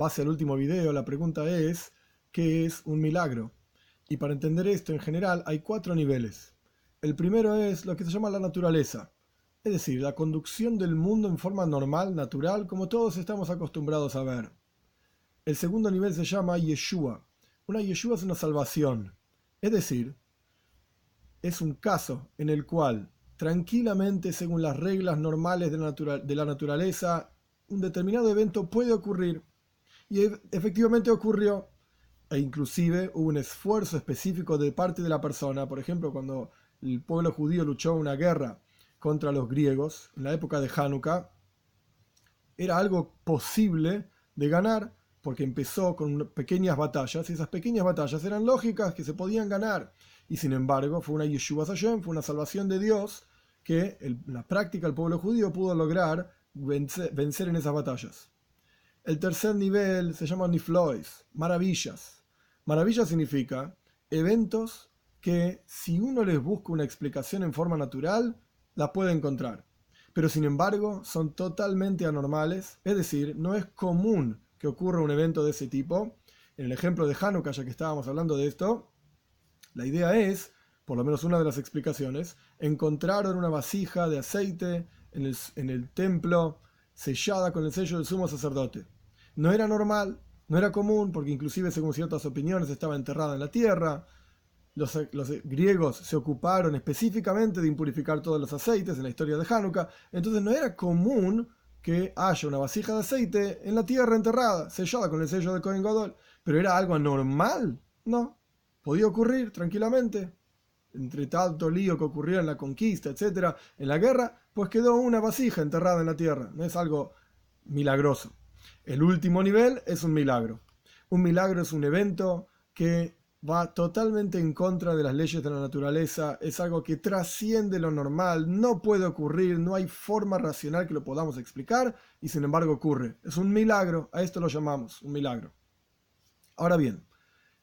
base al último video, la pregunta es, ¿qué es un milagro? Y para entender esto, en general, hay cuatro niveles. El primero es lo que se llama la naturaleza, es decir, la conducción del mundo en forma normal, natural, como todos estamos acostumbrados a ver. El segundo nivel se llama Yeshua. Una Yeshua es una salvación. Es decir, es un caso en el cual, tranquilamente, según las reglas normales de la, de la naturaleza, un determinado evento puede ocurrir. Y efectivamente ocurrió. E inclusive hubo un esfuerzo específico de parte de la persona. Por ejemplo, cuando el pueblo judío luchó una guerra contra los griegos en la época de Hanukkah, era algo posible de ganar porque empezó con pequeñas batallas y esas pequeñas batallas eran lógicas que se podían ganar y sin embargo fue una Yeshua Hashem, fue una salvación de Dios que en la práctica el pueblo judío pudo lograr vencer, en esas batallas. El tercer nivel se llama Niflois, maravillas. Maravilla significa eventos que si uno les busca una explicación en forma natural, la puede encontrar. Pero sin embargo son totalmente anormales, es decir, no es común que ocurra un evento de ese tipo. En el ejemplo de Hanukkah, ya que estábamos hablando de esto, la idea es, por lo menos una de las explicaciones, encontraron una vasija de aceite en el, templo sellada con el sello del sumo sacerdote. No era normal, no era común, porque inclusive según ciertas opiniones estaba enterrada en la tierra. Los, griegos se ocuparon específicamente de impurificar todos los aceites en la historia de Hanukkah, entonces no era común que haya una vasija de aceite en la tierra enterrada, sellada con el sello de Cohen Gadol, pero era algo anormal, no, podía ocurrir tranquilamente entre tanto lío que ocurrió en la conquista, etcétera, en la guerra, pues quedó una vasija enterrada en la tierra. No es algo milagroso. El último nivel es un milagro. Un milagro es un evento que va totalmente en contra de las leyes de la naturaleza, es algo que trasciende lo normal, no puede ocurrir, no hay forma racional que lo podamos explicar y sin embargo ocurre. Es un milagro, a esto lo llamamos un milagro. Ahora bien,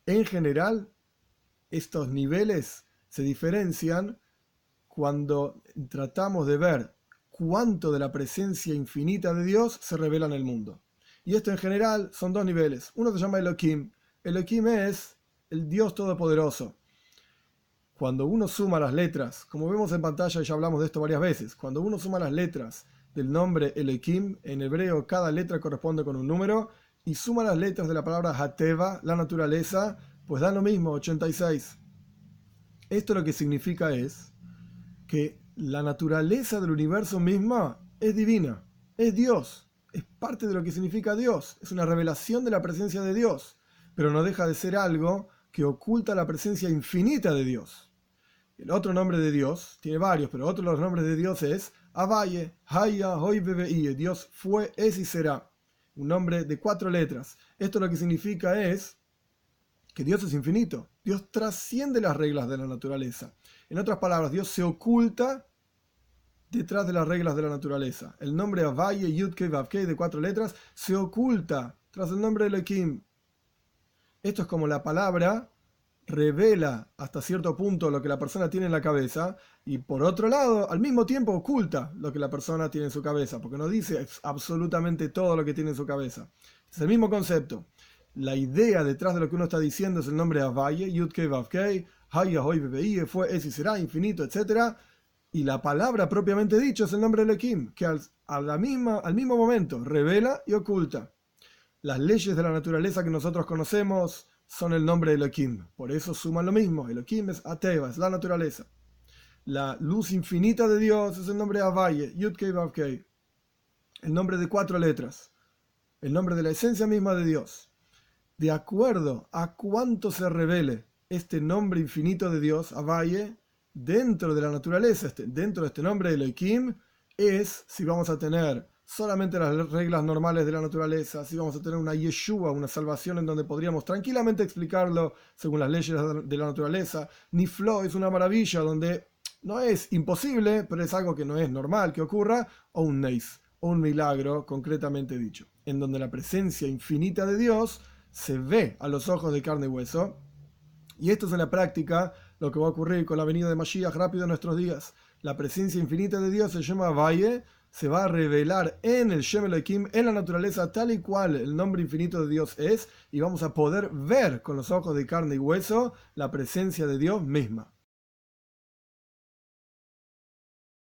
en general, estos niveles se diferencian cuando tratamos de ver cuánto de la presencia infinita de Dios se revela en el mundo. Y esto en general son dos niveles. Uno se llama Elohim. Elohim es el Dios Todopoderoso. Cuando uno suma las letras, como vemos en pantalla, y ya hablamos de esto varias veces, cuando uno suma las letras del nombre Elohim, en hebreo cada letra corresponde con un número, y suma las letras de la palabra Hateva, la naturaleza, pues da lo mismo, 86. Esto lo que significa es que la naturaleza del universo misma es divina, es Dios, es parte de lo que significa Dios, es una revelación de la presencia de Dios, pero no deja de ser algo que oculta la presencia infinita de Dios. El otro nombre de Dios, tiene varios, pero otro de los nombres de Dios es Abaye, Haya, Hoy, Dios fue, es y será. Un nombre de cuatro letras. Esto lo que significa es que Dios es infinito. Dios trasciende las reglas de la naturaleza. En otras palabras, Dios se oculta detrás de las reglas de la naturaleza. El nombre Avaye, Yudke, Vavke de cuatro letras se oculta tras el nombre de Elohim. Esto es como la palabra revela hasta cierto punto lo que la persona tiene en la cabeza y por otro lado, al mismo tiempo oculta lo que la persona tiene en su cabeza, porque no dice absolutamente todo lo que tiene en su cabeza. Es el mismo concepto la idea detrás de lo que uno está diciendo es el nombre de Avaye, Yudke Vavkei, Haya Hoy fue, es y será, infinito, etc. Y la palabra propiamente dicho es el nombre Elohim, que al, a la misma, al mismo momento revela y oculta. Las leyes de la naturaleza que nosotros conocemos son el nombre Elohim. Por eso suman lo mismo. Elohim es Ateva, es la naturaleza. La luz infinita de Dios es el nombre Avaye, Yudke Vavkei. El nombre de cuatro letras. El nombre de la esencia misma de Dios de acuerdo a cuánto se revele este nombre infinito de Dios, Avaye, dentro de la naturaleza, este, dentro de este nombre Elohim, es si vamos a tener solamente las reglas normales de la naturaleza, si vamos a tener una Yeshua, una salvación en donde podríamos tranquilamente explicarlo según las leyes de la naturaleza. Ni Flo es una maravilla donde no es imposible, pero es algo que no es normal que ocurra, o un Neis, o un milagro concretamente dicho, en donde la presencia infinita de Dios se ve a los ojos de carne y hueso. Y esto es en la práctica lo que va a ocurrir con la venida de Mashiach rápido en nuestros días. La presencia infinita de Dios se llama Valle, se va a revelar en el Shem Elohim, en la naturaleza tal y cual el nombre infinito de Dios es, y vamos a poder ver con los ojos de carne y hueso la presencia de Dios misma.